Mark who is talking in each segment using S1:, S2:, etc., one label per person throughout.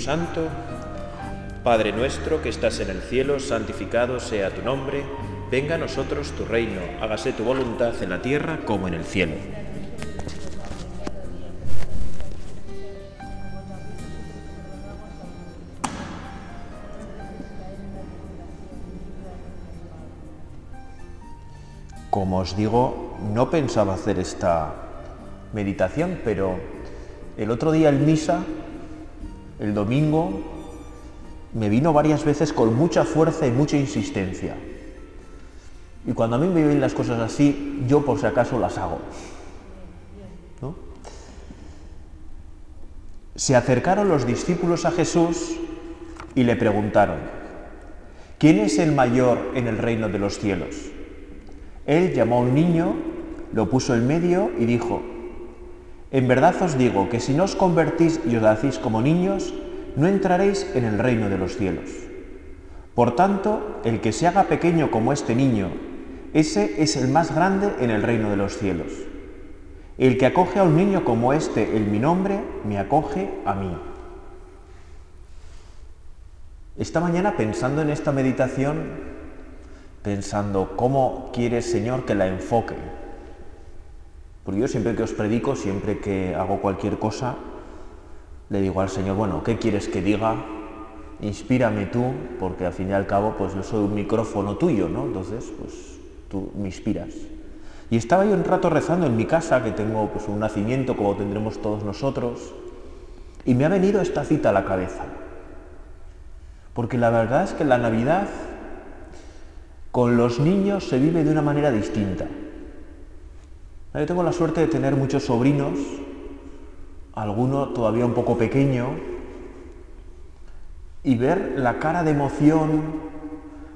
S1: Santo. Padre nuestro que estás en el cielo, santificado sea tu nombre, venga a nosotros tu reino, hágase tu voluntad en la tierra como en el cielo. Como os digo, no pensaba hacer esta meditación, pero el otro día en misa, el domingo, me vino varias veces con mucha fuerza y mucha insistencia. Y cuando a mí me vienen las cosas así, yo por si acaso las hago. Se acercaron los discípulos a Jesús y le preguntaron, ¿quién es el mayor en el reino de los cielos? Él llamó a un niño, lo puso en medio y dijo, en verdad os digo que si no os convertís y os hacéis como niños, no entraréis en el reino de los cielos. Por tanto, el que se haga pequeño como este niño, ese es el más grande en el reino de los cielos. El que acoge a un niño como este en mi nombre, me acoge a mí. Esta mañana pensando en esta meditación, pensando cómo quiere Señor que la enfoque. Porque yo siempre que os predico, siempre que hago cualquier cosa, le digo al Señor, bueno, ¿qué quieres que diga? Inspírame tú, porque al fin y al cabo, pues yo soy un micrófono tuyo, ¿no? Entonces, pues tú me inspiras. Y estaba yo un rato rezando en mi casa, que tengo pues un nacimiento como tendremos todos nosotros, y me ha venido esta cita a la cabeza. Porque la verdad es que la Navidad con los niños se vive de una manera distinta. Yo tengo la suerte de tener muchos sobrinos, alguno todavía un poco pequeño, y ver la cara de emoción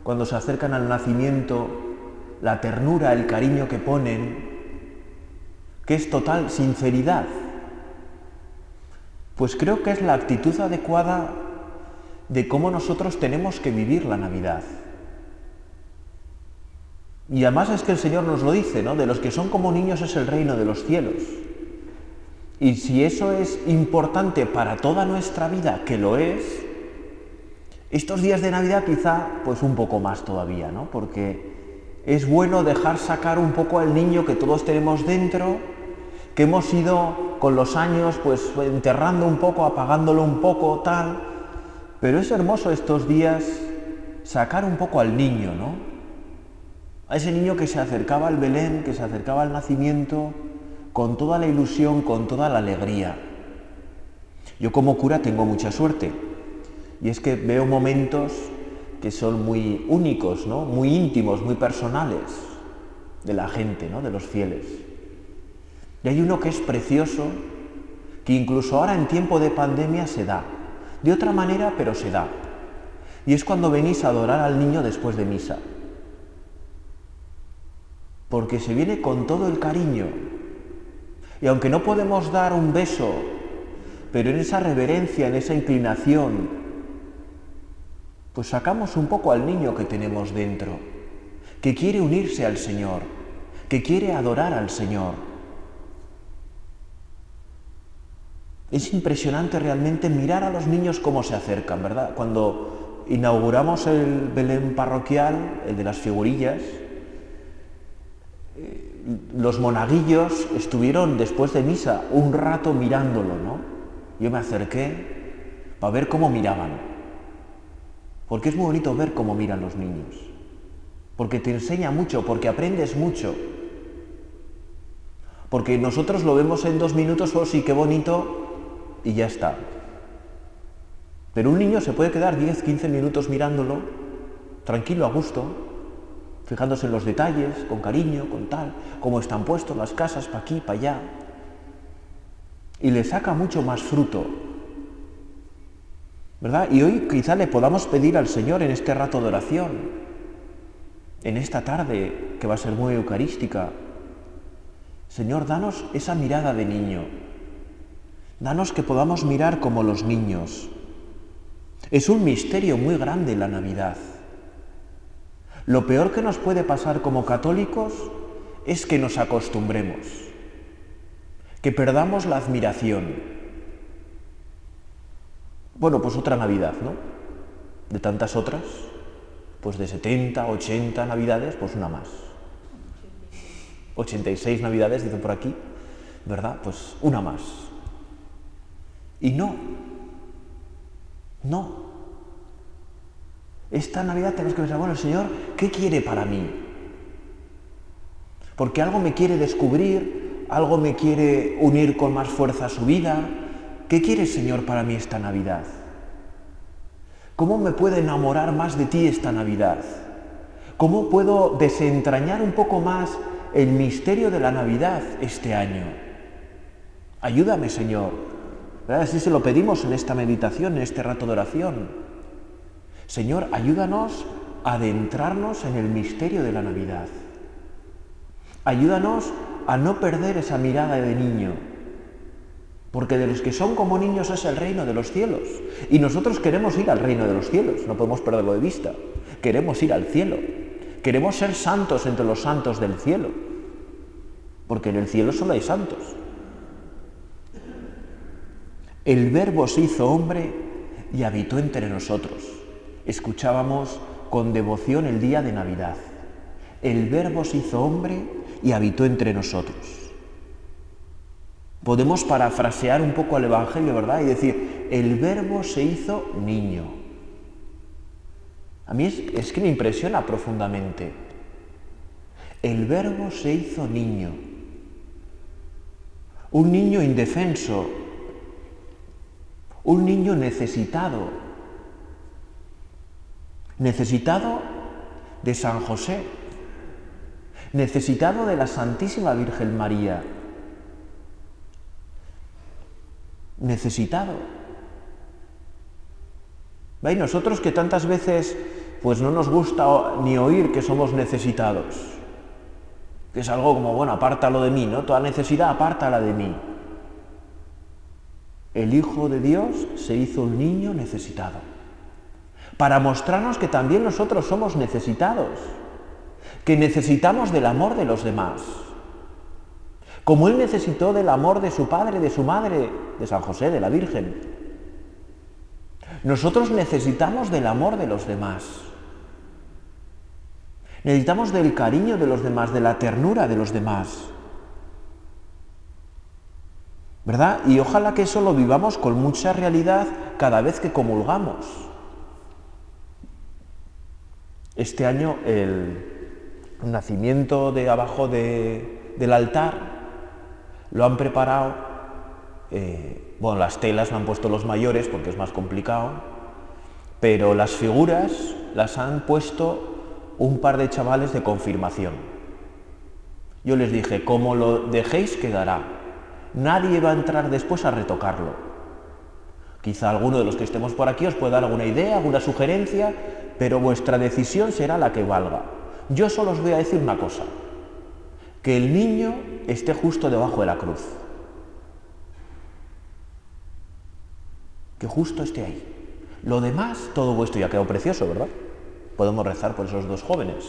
S1: cuando se acercan al nacimiento, la ternura, el cariño que ponen, que es total sinceridad. Pues creo que es la actitud adecuada de cómo nosotros tenemos que vivir la Navidad. Y además es que el Señor nos lo dice, ¿no? De los que son como niños es el reino de los cielos. Y si eso es importante para toda nuestra vida, que lo es, estos días de Navidad quizá pues un poco más todavía, ¿no? Porque es bueno dejar sacar un poco al niño que todos tenemos dentro, que hemos ido con los años pues enterrando un poco, apagándolo un poco, tal. Pero es hermoso estos días sacar un poco al niño, ¿no? A ese niño que se acercaba al Belén, que se acercaba al nacimiento, con toda la ilusión, con toda la alegría. Yo como cura tengo mucha suerte, y es que veo momentos que son muy únicos, ¿no? muy íntimos, muy personales de la gente, ¿no? de los fieles. Y hay uno que es precioso, que incluso ahora en tiempo de pandemia se da, de otra manera, pero se da. Y es cuando venís a adorar al niño después de misa porque se viene con todo el cariño. Y aunque no podemos dar un beso, pero en esa reverencia, en esa inclinación, pues sacamos un poco al niño que tenemos dentro, que quiere unirse al Señor, que quiere adorar al Señor. Es impresionante realmente mirar a los niños cómo se acercan, ¿verdad? Cuando inauguramos el Belén parroquial, el de las figurillas, los monaguillos estuvieron después de misa un rato mirándolo, ¿no? Yo me acerqué para ver cómo miraban. Porque es muy bonito ver cómo miran los niños. Porque te enseña mucho, porque aprendes mucho. Porque nosotros lo vemos en dos minutos, oh sí, qué bonito, y ya está. Pero un niño se puede quedar 10, 15 minutos mirándolo, tranquilo, a gusto, fijándose en los detalles, con cariño, con tal, cómo están puestos las casas, para aquí, para allá. Y le saca mucho más fruto. ¿Verdad? Y hoy quizá le podamos pedir al Señor en este rato de oración, en esta tarde que va a ser muy eucarística, Señor, danos esa mirada de niño. Danos que podamos mirar como los niños. Es un misterio muy grande la Navidad. Lo peor que nos puede pasar como católicos es que nos acostumbremos, que perdamos la admiración. Bueno, pues otra Navidad, ¿no? De tantas otras, pues de 70, 80 Navidades, pues una más. 86 Navidades, dicen por aquí, ¿verdad? Pues una más. Y no, no. Esta Navidad tenemos que pensar, bueno, el Señor, ¿qué quiere para mí? Porque algo me quiere descubrir, algo me quiere unir con más fuerza a su vida. ¿Qué quiere, Señor, para mí esta Navidad? ¿Cómo me puedo enamorar más de ti esta Navidad? ¿Cómo puedo desentrañar un poco más el misterio de la Navidad este año? Ayúdame, Señor. Así se lo pedimos en esta meditación, en este rato de oración. Señor, ayúdanos a adentrarnos en el misterio de la Navidad. Ayúdanos a no perder esa mirada de niño, porque de los que son como niños es el reino de los cielos. Y nosotros queremos ir al reino de los cielos, no podemos perderlo de vista. Queremos ir al cielo. Queremos ser santos entre los santos del cielo, porque en el cielo solo hay santos. El verbo se hizo hombre y habitó entre nosotros. Escuchábamos con devoción el día de Navidad. El verbo se hizo hombre y habitó entre nosotros. Podemos parafrasear un poco al Evangelio, ¿verdad? Y decir, el verbo se hizo niño. A mí es, que me impresiona profundamente. El verbo se hizo niño. Un niño indefenso. Un niño necesitado. Necesitado de San José. Necesitado de la Santísima Virgen María necesitado. ¿Veis? Nosotros que tantas veces pues no nos gusta ni oír que somos necesitados, que es algo como, bueno, apártalo de mí, ¿no? Toda necesidad, apártala de mí. El Hijo de Dios se hizo un niño necesitado, para mostrarnos que también nosotros somos necesitados, que necesitamos del amor de los demás. Como Él necesitó del amor de su padre, de su madre, de San José, de la Virgen. Nosotros necesitamos del amor de los demás. Necesitamos del cariño de los demás, de la ternura de los demás. ¿Verdad? Y ojalá que eso lo vivamos con mucha realidad cada vez que comulgamos. Este año el nacimiento de abajo del altar lo han preparado, eh, bueno, las telas lo han puesto los mayores porque es más complicado, pero las figuras las han puesto un par de chavales de confirmación. Yo les dije, como lo dejéis quedará. Nadie va a entrar después a retocarlo. Quizá alguno de los que estemos por aquí os pueda dar alguna idea, alguna sugerencia, pero vuestra decisión será la que valga. Yo solo os voy a decir una cosa que el niño esté justo debajo de la cruz. Que justo esté ahí. Lo demás, todo vuestro ya quedó precioso, ¿verdad? Podemos rezar por esos dos jóvenes.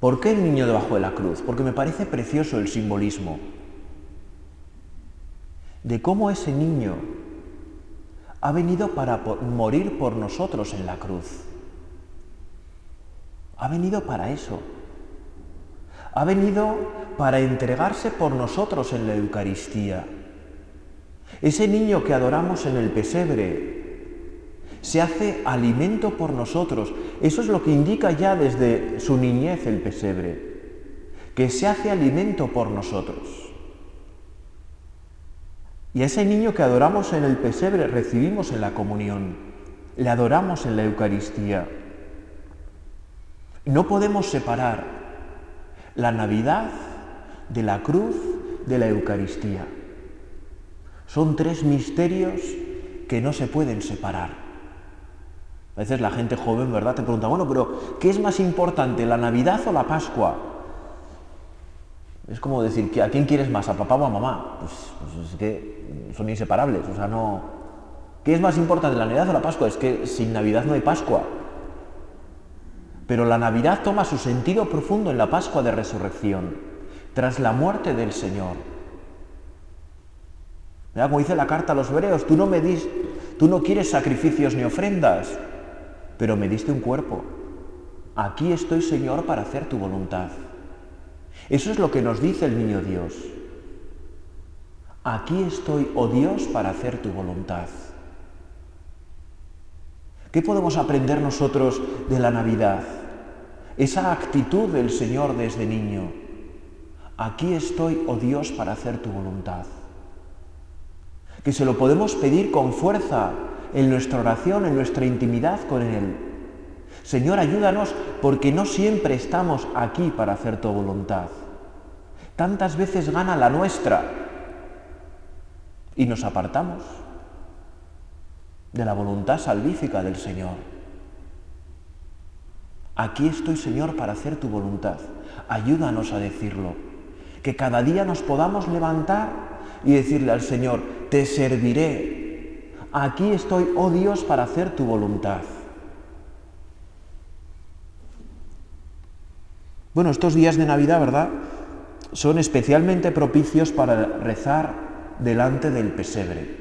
S1: ¿Por qué el niño debajo de la cruz? Porque me parece precioso el simbolismo de cómo ese niño ha venido para morir por nosotros en la cruz. Ha venido para eso. Ha venido para entregarse por nosotros en la Eucaristía. Ese niño que adoramos en el pesebre se hace alimento por nosotros. Eso es lo que indica ya desde su niñez el pesebre, que se hace alimento por nosotros. Y a ese niño que adoramos en el pesebre recibimos en la comunión, le adoramos en la Eucaristía. No podemos separar la Navidad de la cruz de la Eucaristía. Son tres misterios que no se pueden separar. A veces la gente joven, ¿verdad?, te pregunta, bueno, pero ¿qué es más importante, la Navidad o la Pascua? Es como decir, ¿a quién quieres más, a papá o a mamá? Pues, pues, es que son inseparables, o sea, no... ¿Qué es más importante, la Navidad o la Pascua? Es que sin Navidad no hay Pascua. Pero la Navidad toma su sentido profundo en la Pascua de Resurrección, tras la muerte del Señor. Como dice la carta a los hebreos, tú no me dis, tú no quieres sacrificios ni ofrendas, pero me diste un cuerpo. Aquí estoy, Señor, para hacer tu voluntad. Eso es lo que nos dice el niño Dios. Aquí estoy, oh Dios, para hacer tu voluntad. ¿Qué podemos aprender nosotros de la Navidad? Esa actitud del Señor desde niño. Aquí estoy, oh Dios, para hacer tu voluntad. Que se lo podemos pedir con fuerza en nuestra oración, en nuestra intimidad con Él. Señor, ayúdanos porque no siempre estamos aquí para hacer tu voluntad. Tantas veces gana la nuestra y nos apartamos de la voluntad salvífica del Señor. Aquí estoy, Señor, para hacer tu voluntad. Ayúdanos a decirlo. Que cada día nos podamos levantar y decirle al Señor, te serviré. Aquí estoy, oh Dios, para hacer tu voluntad. Bueno, estos días de Navidad, ¿verdad? Son especialmente propicios para rezar delante del pesebre.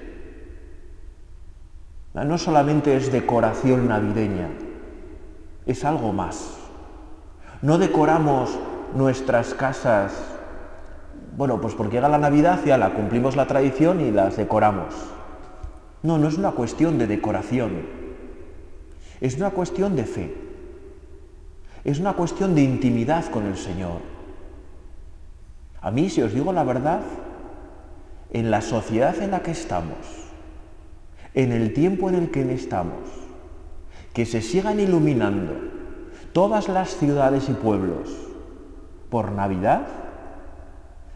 S1: No solamente es decoración navideña, es algo más. No decoramos nuestras casas, bueno, pues porque llega la Navidad ya la cumplimos la tradición y las decoramos. No, no es una cuestión de decoración, es una cuestión de fe, es una cuestión de intimidad con el Señor. A mí, si os digo la verdad, en la sociedad en la que estamos, en el tiempo en el que estamos, que se sigan iluminando todas las ciudades y pueblos por Navidad,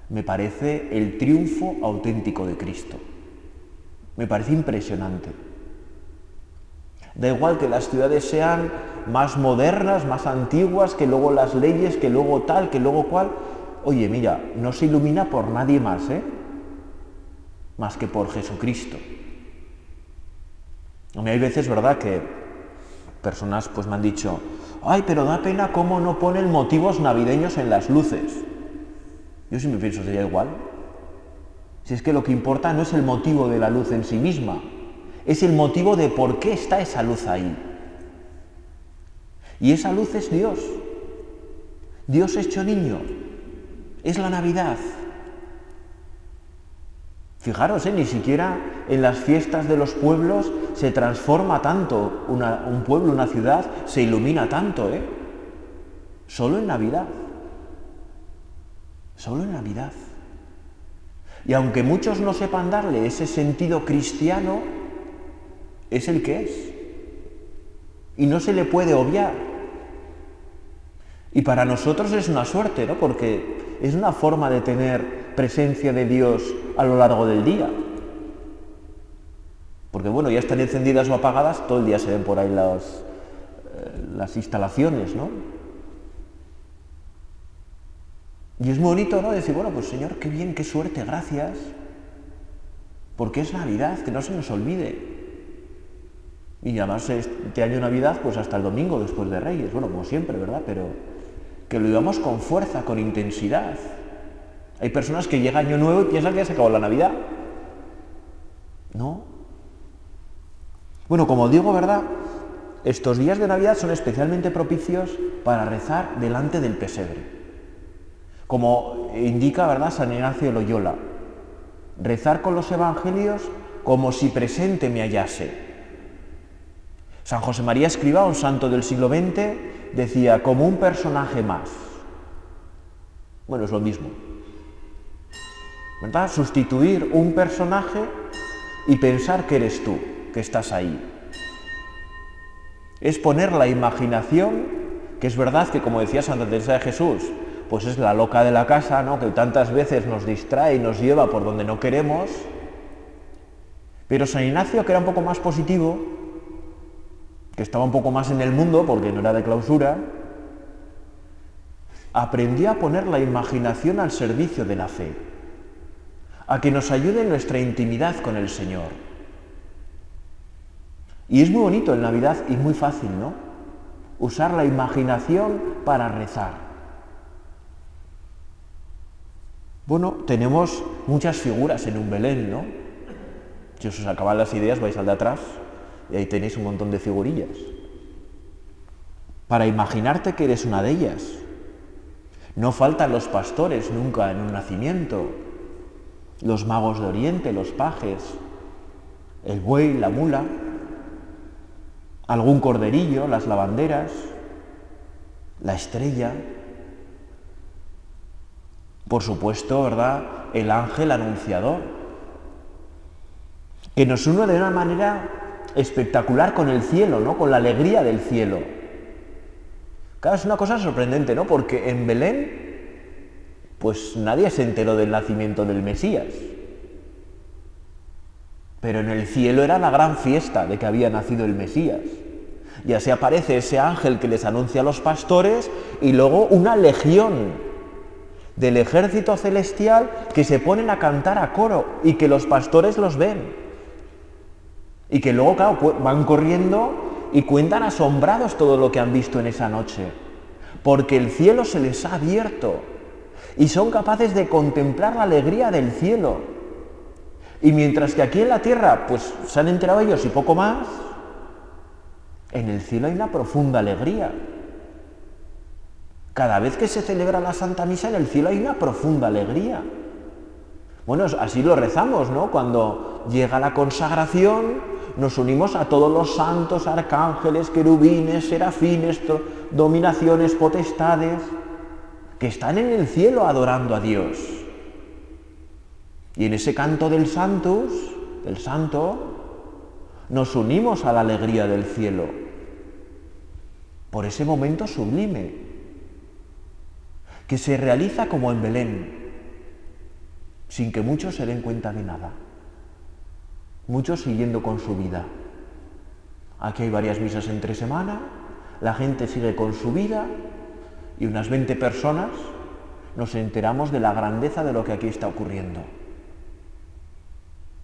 S1: me parece el triunfo auténtico de Cristo. Me parece impresionante. Da igual que las ciudades sean más modernas, más antiguas, que luego las leyes, que luego tal, que luego cual. Oye, mira, no se ilumina por nadie más, ¿eh? Más que por Jesucristo. A mí hay veces, ¿verdad?, que personas pues me han dicho, ay, pero da pena cómo no ponen motivos navideños en las luces. Yo siempre pienso, sería igual. Si es que lo que importa no es el motivo de la luz en sí misma, es el motivo de por qué está esa luz ahí. Y esa luz es Dios. Dios hecho niño. Es la Navidad. Fijaros, ¿eh? ni siquiera en las fiestas de los pueblos se transforma tanto un pueblo, una ciudad, se ilumina tanto, ¿eh? Solo en Navidad. Solo en Navidad. Y aunque muchos no sepan darle ese sentido cristiano, es el que es. Y no se le puede obviar. Y para nosotros es una suerte, ¿no? Porque es una forma de tener presencia de Dios a lo largo del día. Porque bueno, ya están encendidas o apagadas, todo el día se ven por ahí las, eh, las instalaciones, ¿no? Y es bonito, ¿no? Decir, bueno, pues Señor, qué bien, qué suerte, gracias. Porque es Navidad, que no se nos olvide. Y además este año Navidad, pues hasta el domingo después de Reyes, bueno, como siempre, ¿verdad? Pero que lo vivamos con fuerza, con intensidad. Hay personas que llega Año Nuevo y piensan que ya se acabó la Navidad. No. Bueno, como digo, ¿verdad? Estos días de Navidad son especialmente propicios para rezar delante del pesebre. Como indica, ¿verdad?, San Ignacio Loyola. Rezar con los evangelios como si presente me hallase. San José María Escriba, un santo del siglo XX, decía, como un personaje más. Bueno, es lo mismo. ¿verdad? Sustituir un personaje y pensar que eres tú, que estás ahí. Es poner la imaginación, que es verdad que como decía Santa Teresa de Jesús, pues es la loca de la casa, ¿no? que tantas veces nos distrae y nos lleva por donde no queremos. Pero San Ignacio, que era un poco más positivo, que estaba un poco más en el mundo, porque no era de clausura, aprendió a poner la imaginación al servicio de la fe a que nos ayude nuestra intimidad con el Señor. Y es muy bonito en Navidad y muy fácil, ¿no? Usar la imaginación para rezar. Bueno, tenemos muchas figuras en un Belén, ¿no? Si os acaban las ideas, vais al de atrás y ahí tenéis un montón de figurillas. Para imaginarte que eres una de ellas. No faltan los pastores nunca en un nacimiento, los magos de Oriente, los pajes, el buey, la mula, algún corderillo, las lavanderas, la estrella, por supuesto, ¿verdad? El ángel anunciador, que nos une de una manera espectacular con el cielo, ¿no? Con la alegría del cielo. Claro, es una cosa sorprendente, ¿no? Porque en Belén, pues nadie se enteró del nacimiento del Mesías. Pero en el cielo era la gran fiesta de que había nacido el Mesías. Y así aparece ese ángel que les anuncia a los pastores y luego una legión del ejército celestial que se ponen a cantar a coro y que los pastores los ven. Y que luego, claro, van corriendo y cuentan asombrados todo lo que han visto en esa noche. Porque el cielo se les ha abierto y son capaces de contemplar la alegría del cielo. Y mientras que aquí en la tierra, pues se han enterado ellos y poco más, en el cielo hay una profunda alegría. Cada vez que se celebra la Santa Misa en el cielo hay una profunda alegría. Bueno, así lo rezamos, ¿no? Cuando llega la consagración, nos unimos a todos los santos, arcángeles, querubines, serafines, dominaciones, potestades, que están en el cielo adorando a Dios. Y en ese canto del Santus, del Santo, nos unimos a la alegría del cielo. Por ese momento sublime, que se realiza como en Belén, sin que muchos se den cuenta de nada. Muchos siguiendo con su vida. Aquí hay varias misas entre semana, la gente sigue con su vida y unas 20 personas nos enteramos de la grandeza de lo que aquí está ocurriendo.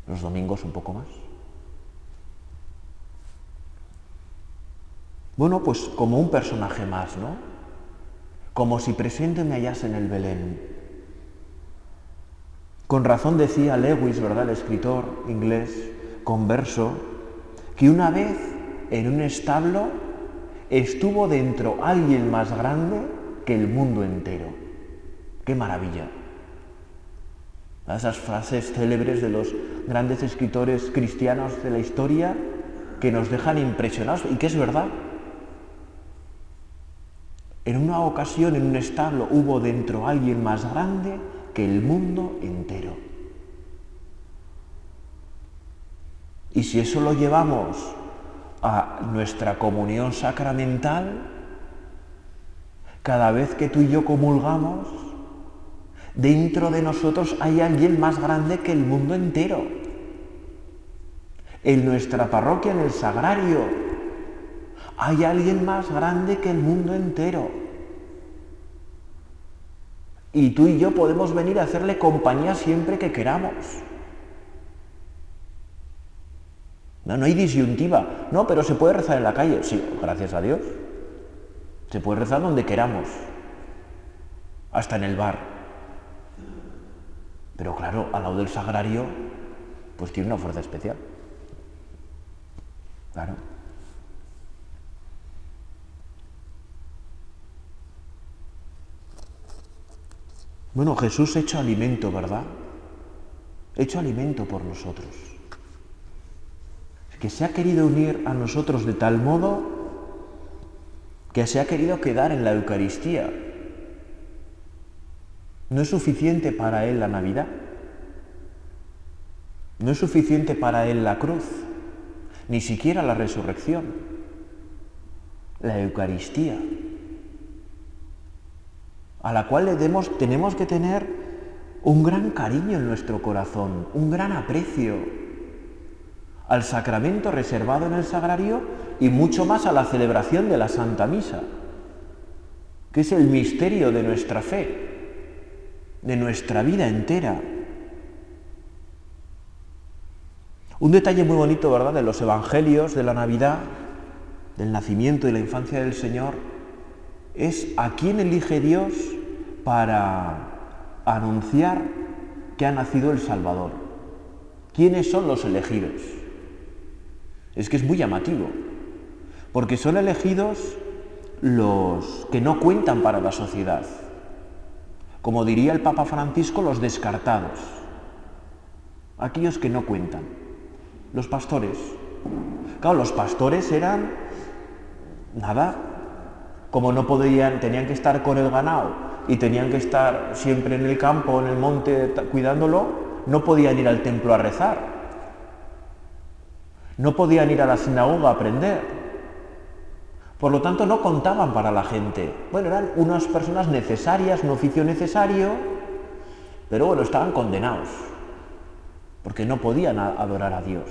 S1: Los domingos un poco más. Bueno, pues como un personaje más, ¿no? como si presente me hallase en el Belén. Con razón decía Lewis, ¿verdad?, el escritor inglés converso, que una vez en un establo estuvo dentro alguien más grande que el mundo entero. ¡Qué maravilla! Esas frases célebres de los grandes escritores cristianos de la historia que nos dejan impresionados y que es verdad. En una ocasión, en un establo, hubo dentro alguien más grande el mundo entero. Y si eso lo llevamos a nuestra comunión sacramental, cada vez que tú y yo comulgamos, dentro de nosotros hay alguien más grande que el mundo entero. En nuestra parroquia, en el sagrario, hay alguien más grande que el mundo entero. Y tú y yo podemos venir a hacerle compañía siempre que queramos. No, no hay disyuntiva. No, pero se puede rezar en la calle. Sí, gracias a Dios. Se puede rezar donde queramos. Hasta en el bar. Pero claro, al lado del sagrario, pues tiene una fuerza especial. Claro. Bueno, Jesús hecho alimento, ¿verdad? Hecho alimento por nosotros. Que se ha querido unir a nosotros de tal modo que se ha querido quedar en la Eucaristía. No es suficiente para Él la Navidad. No es suficiente para Él la cruz, ni siquiera la resurrección. La Eucaristía a la cual le tenemos que tener un gran cariño en nuestro corazón, un gran aprecio al sacramento reservado en el sagrario y mucho más a la celebración de la Santa Misa, que es el misterio de nuestra fe, de nuestra vida entera. Un detalle muy bonito, ¿verdad?, de los evangelios de la Navidad, del nacimiento y la infancia del Señor, es a quién elige Dios para anunciar que ha nacido el Salvador. ¿Quiénes son los elegidos? Es que es muy llamativo, porque son elegidos los que no cuentan para la sociedad. Como diría el Papa Francisco, los descartados. Aquellos que no cuentan. Los pastores. Claro, los pastores eran nada. Como no podían, tenían que estar con el ganado y tenían que estar siempre en el campo, en el monte, cuidándolo, no podían ir al templo a rezar. No podían ir a la sinagoga a aprender. Por lo tanto, no contaban para la gente. Bueno, eran unas personas necesarias, un oficio necesario, pero bueno, estaban condenados, porque no podían adorar a Dios.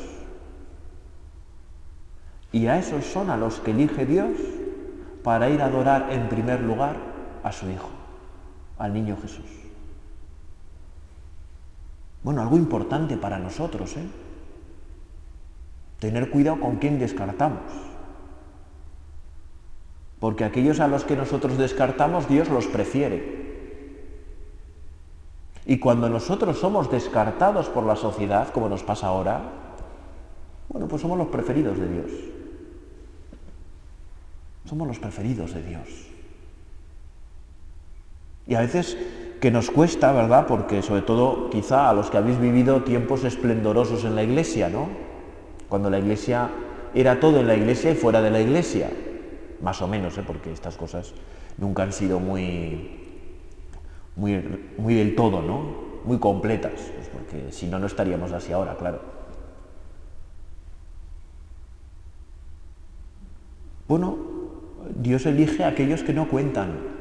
S1: Y a esos son a los que elige Dios para ir a adorar en primer lugar a su Hijo, al niño Jesús. Bueno, algo importante para nosotros, ¿eh? Tener cuidado con quién descartamos. Porque aquellos a los que nosotros descartamos, Dios los prefiere. Y cuando nosotros somos descartados por la sociedad, como nos pasa ahora, bueno, pues somos los preferidos de Dios. Somos los preferidos de Dios. Y a veces que nos cuesta, ¿verdad? Porque sobre todo quizá a los que habéis vivido tiempos esplendorosos en la iglesia, ¿no? Cuando la iglesia era todo en la iglesia y fuera de la iglesia más o menos, ¿eh? porque estas cosas nunca han sido muy, muy, muy del todo, ¿no? Muy completas, porque si no, no estaríamos así ahora, claro. Bueno, Dios elige a aquellos que no cuentan.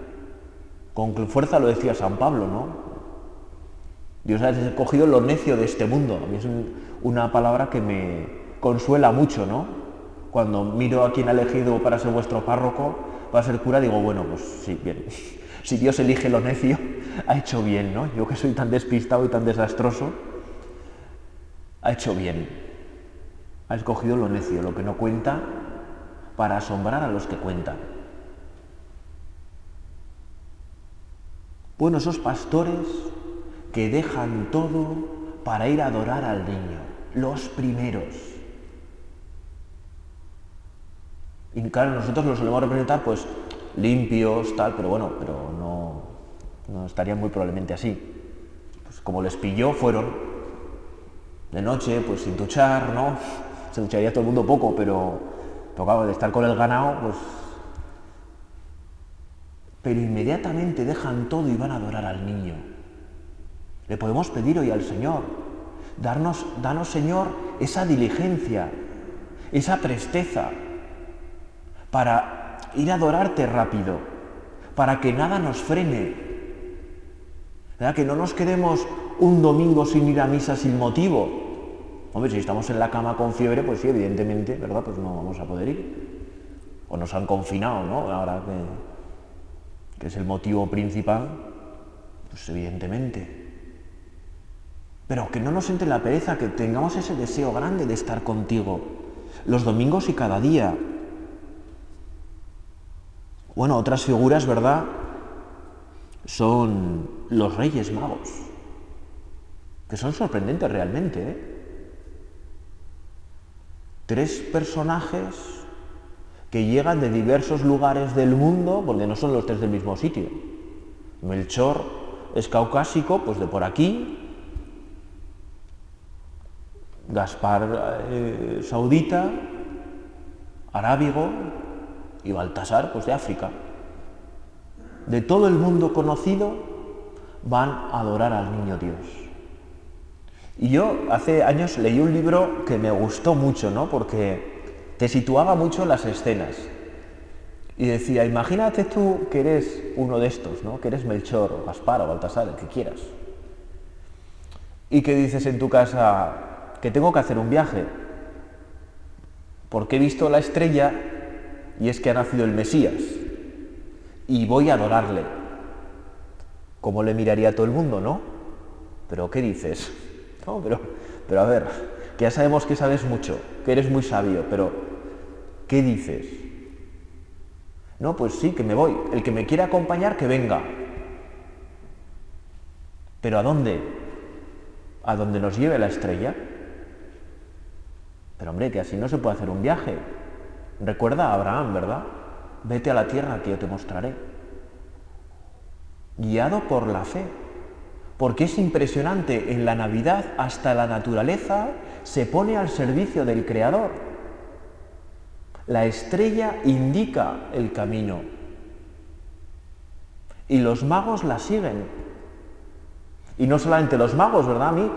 S1: Con fuerza lo decía San Pablo, ¿no? Dios ha escogido lo necio de este mundo. A mí es una palabra que me consuela mucho, ¿no? Cuando miro a quien ha elegido para ser vuestro párroco, para ser cura, digo, bueno, pues sí, bien. Si Dios elige lo necio, ha hecho bien, ¿no? Yo que soy tan despistado y tan desastroso, ha hecho bien. Ha escogido lo necio, lo que no cuenta, para asombrar a los que cuentan. Bueno, esos pastores que dejan todo para ir a adorar al niño, los primeros. Y claro, nosotros lo solemos representar pues limpios, tal, pero bueno, pero no, no estarían muy probablemente así. Pues como les pilló, fueron de noche, pues sin duchar, ¿no? Se ducharía todo el mundo poco, pero, tocaba de estar con el ganado, pues... Pero inmediatamente dejan todo y van a adorar al niño. Le podemos pedir hoy al Señor, darnos, danos Señor esa diligencia, esa presteza, para ir a adorarte rápido, para que nada nos frene. Que no nos quedemos un domingo sin ir a misa sin motivo. Hombre, si estamos en la cama con fiebre, pues sí, evidentemente, ¿verdad? Pues no vamos a poder ir. O nos han confinado, ¿no? Ahora que, que es el motivo principal, pues evidentemente. Pero que no nos entre la pereza, que tengamos ese deseo grande de estar contigo los domingos y cada día, bueno, otras figuras, ¿verdad? Son los reyes magos, que son sorprendentes realmente. ¿eh? Tres personajes que llegan de diversos lugares del mundo, porque no son los tres del mismo sitio. Melchor es caucásico, pues de por aquí. Gaspar eh, saudita, arábigo, y Baltasar, pues de África. De todo el mundo conocido van a adorar al niño Dios. Y yo hace años leí un libro que me gustó mucho, ¿no? Porque te situaba mucho en las escenas. Y decía, imagínate tú que eres uno de estos, ¿no? Que eres Melchor, o Gaspar, o Baltasar, el que quieras. Y que dices en tu casa que tengo que hacer un viaje, porque he visto la estrella y es que ha nacido el Mesías y voy a adorarle. ¿Cómo le miraría todo el mundo, no? Pero ¿qué dices? No, pero, pero a ver, que ya sabemos que sabes mucho, que eres muy sabio, pero ¿qué dices? No, pues sí, que me voy. El que me quiera acompañar, que venga. ¿Pero a dónde? ¿A dónde nos lleve la estrella? Pero hombre, que así no se puede hacer un viaje. Recuerda a Abraham, ¿verdad? Vete a la tierra que yo te mostraré. Guiado por la fe. Porque es impresionante, en la Navidad hasta la naturaleza se pone al servicio del Creador. La estrella indica el camino y los magos la siguen. Y no solamente los magos, ¿verdad? A mí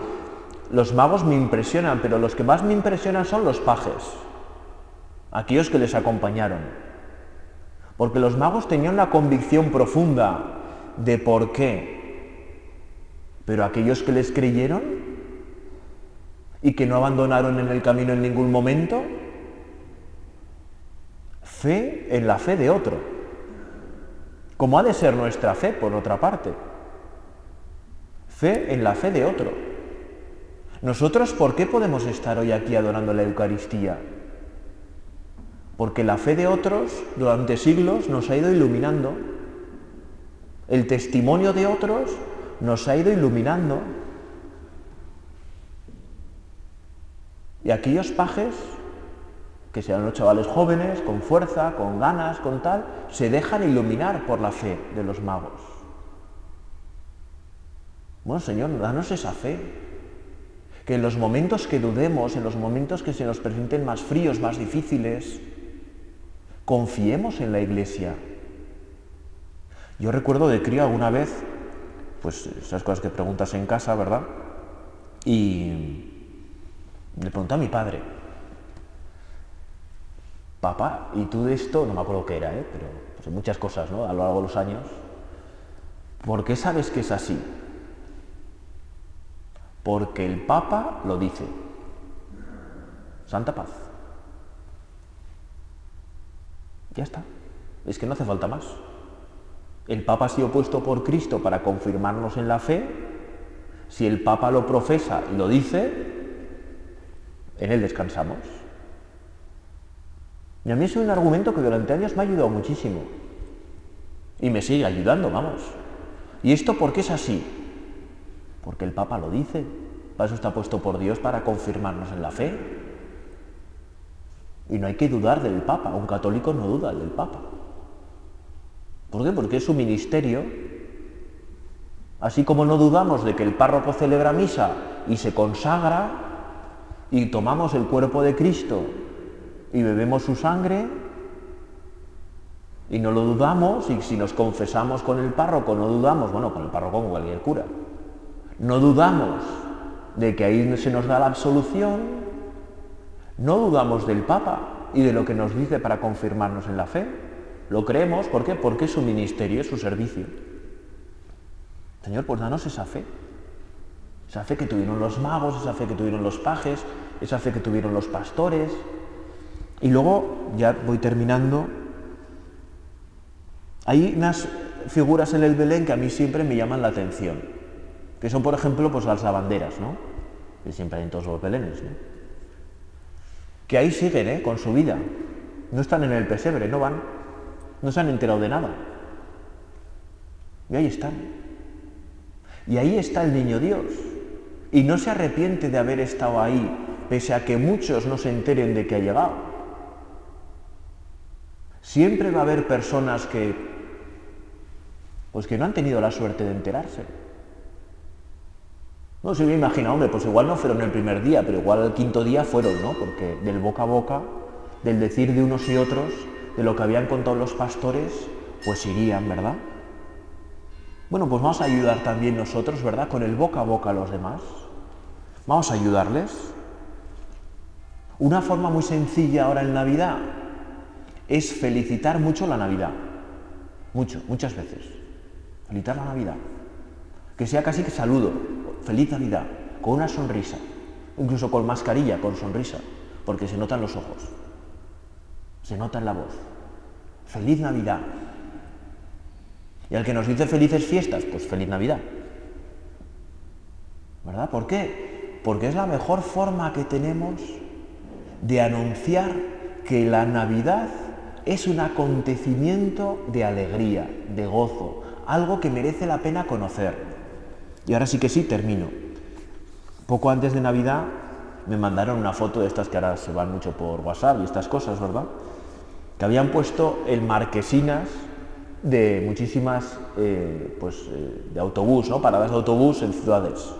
S1: los magos me impresionan, pero los que más me impresionan son los pajes, aquellos que les acompañaron. Porque los magos tenían una convicción profunda de por qué. Pero aquellos que les creyeron y que no abandonaron en el camino en ningún momento, fe en la fe de otro, como ha de ser nuestra fe, por otra parte. Fe en la fe de otro. Nosotros, ¿por qué podemos estar hoy aquí adorando la Eucaristía? Porque la fe de otros durante siglos nos ha ido iluminando. El testimonio de otros nos ha ido iluminando. Y aquellos pajes, que sean los chavales jóvenes, con fuerza, con ganas, con tal, se dejan iluminar por la fe de los magos. Bueno, Señor, danos esa fe. Que en los momentos que dudemos, en los momentos que se nos presenten más fríos, más difíciles, confiemos en la iglesia. Yo recuerdo de crío alguna vez, pues esas cosas que preguntas en casa, ¿verdad? Y le pregunté a mi padre, papá, ¿y tú de esto? No me acuerdo qué era, ¿eh? pero pues, muchas cosas, ¿no? A lo largo de los años. ¿Por qué sabes que es así? Porque el Papa lo dice. Santa paz. Ya está. Es que no hace falta más. El Papa ha sido puesto por Cristo para confirmarnos en la fe. Si el Papa lo profesa y lo dice, en él descansamos. Y a mí es un argumento que durante años me ha ayudado muchísimo. Y me sigue ayudando, vamos. ¿Y esto por qué es así? Porque el Papa lo dice. Para eso está puesto por Dios para confirmarnos en la fe. Y no hay que dudar del Papa. Un católico no duda del Papa. ¿Por qué? Porque es su ministerio. Así como no dudamos de que el párroco celebra misa y se consagra y tomamos el cuerpo de Cristo y bebemos su sangre y no lo dudamos y si nos confesamos con el párroco no dudamos, bueno, con el párroco como cualquier cura, no dudamos de que ahí se nos da la absolución, no dudamos del Papa y de lo que nos dice para confirmarnos en la fe. Lo creemos, ¿por qué? Porque es su ministerio, es su servicio. Señor, pues danos esa fe. Esa fe que tuvieron los magos, esa fe que tuvieron los pajes, esa fe que tuvieron los pastores. Y luego, ya voy terminando, hay unas figuras en el Belén que a mí siempre me llaman la atención, que son, por ejemplo, pues las lavanderas, ¿no? Que siempre hay en todos los Belenes, ¿no? Que ahí siguen, ¿eh? Con su vida. No están en el pesebre, no van. No se han enterado de nada. Y ahí están. Y ahí está el niño Dios. Y no se arrepiente de haber estado ahí, pese a que muchos no se enteren de que ha llegado. Siempre va a haber personas que, pues que no han tenido la suerte de enterarse. No, se me imagina, hombre, pues igual no fueron el primer día, pero igual el quinto día fueron, ¿no? Porque del boca a boca, del decir de unos y otros, de lo que habían contado los pastores, pues irían, ¿verdad? Bueno, pues vamos a ayudar también nosotros, ¿verdad? Con el boca a boca a los demás. Vamos a ayudarles. Una forma muy sencilla ahora en Navidad es felicitar mucho la Navidad. Mucho, muchas veces. Felicitar la Navidad. Que sea casi que saludo. Feliz Navidad. Con una sonrisa. Incluso con mascarilla, con sonrisa. Porque se notan los ojos. Se nota en la voz. Feliz Navidad. Y al que nos dice felices fiestas, pues feliz Navidad. ¿Verdad? ¿Por qué? Porque es la mejor forma que tenemos de anunciar que la Navidad es un acontecimiento de alegría, de gozo, algo que merece la pena conocer. Y ahora sí que sí, termino. Poco antes de Navidad me mandaron una foto de estas que ahora se van mucho por WhatsApp y estas cosas, ¿verdad? Que habían puesto el marquesinas de muchísimas, eh, pues, eh, de autobús, ¿no? Paradas de autobús en ciudades.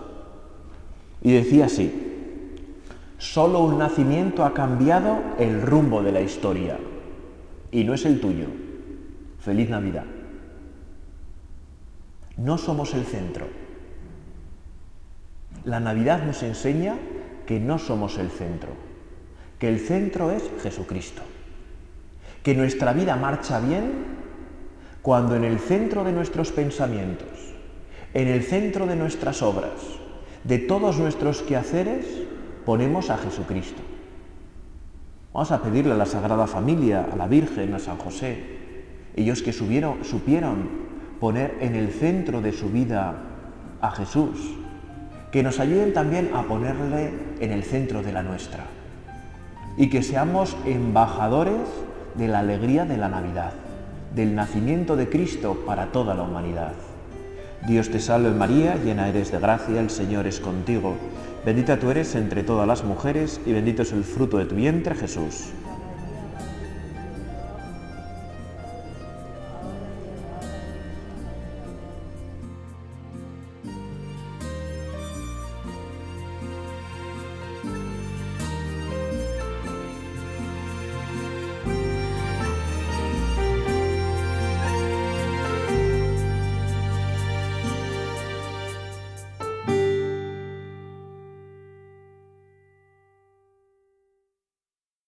S1: Y decía así, solo un nacimiento ha cambiado el rumbo de la historia y no es el tuyo. Feliz Navidad. No somos el centro. La Navidad nos enseña que no somos el centro, que el centro es Jesucristo, que nuestra vida marcha bien cuando en el centro de nuestros pensamientos, en el centro de nuestras obras, de todos nuestros quehaceres, ponemos a Jesucristo. Vamos a pedirle a la Sagrada Familia, a la Virgen, a San José, ellos que subieron, supieron poner en el centro de su vida a Jesús, que nos ayuden también a ponerle en el centro de la nuestra y que seamos embajadores de la alegría de la Navidad del nacimiento de Cristo para toda la humanidad. Dios te salve María, llena eres de gracia, el Señor es contigo. Bendita tú eres entre todas las mujeres y bendito es el fruto de tu vientre Jesús.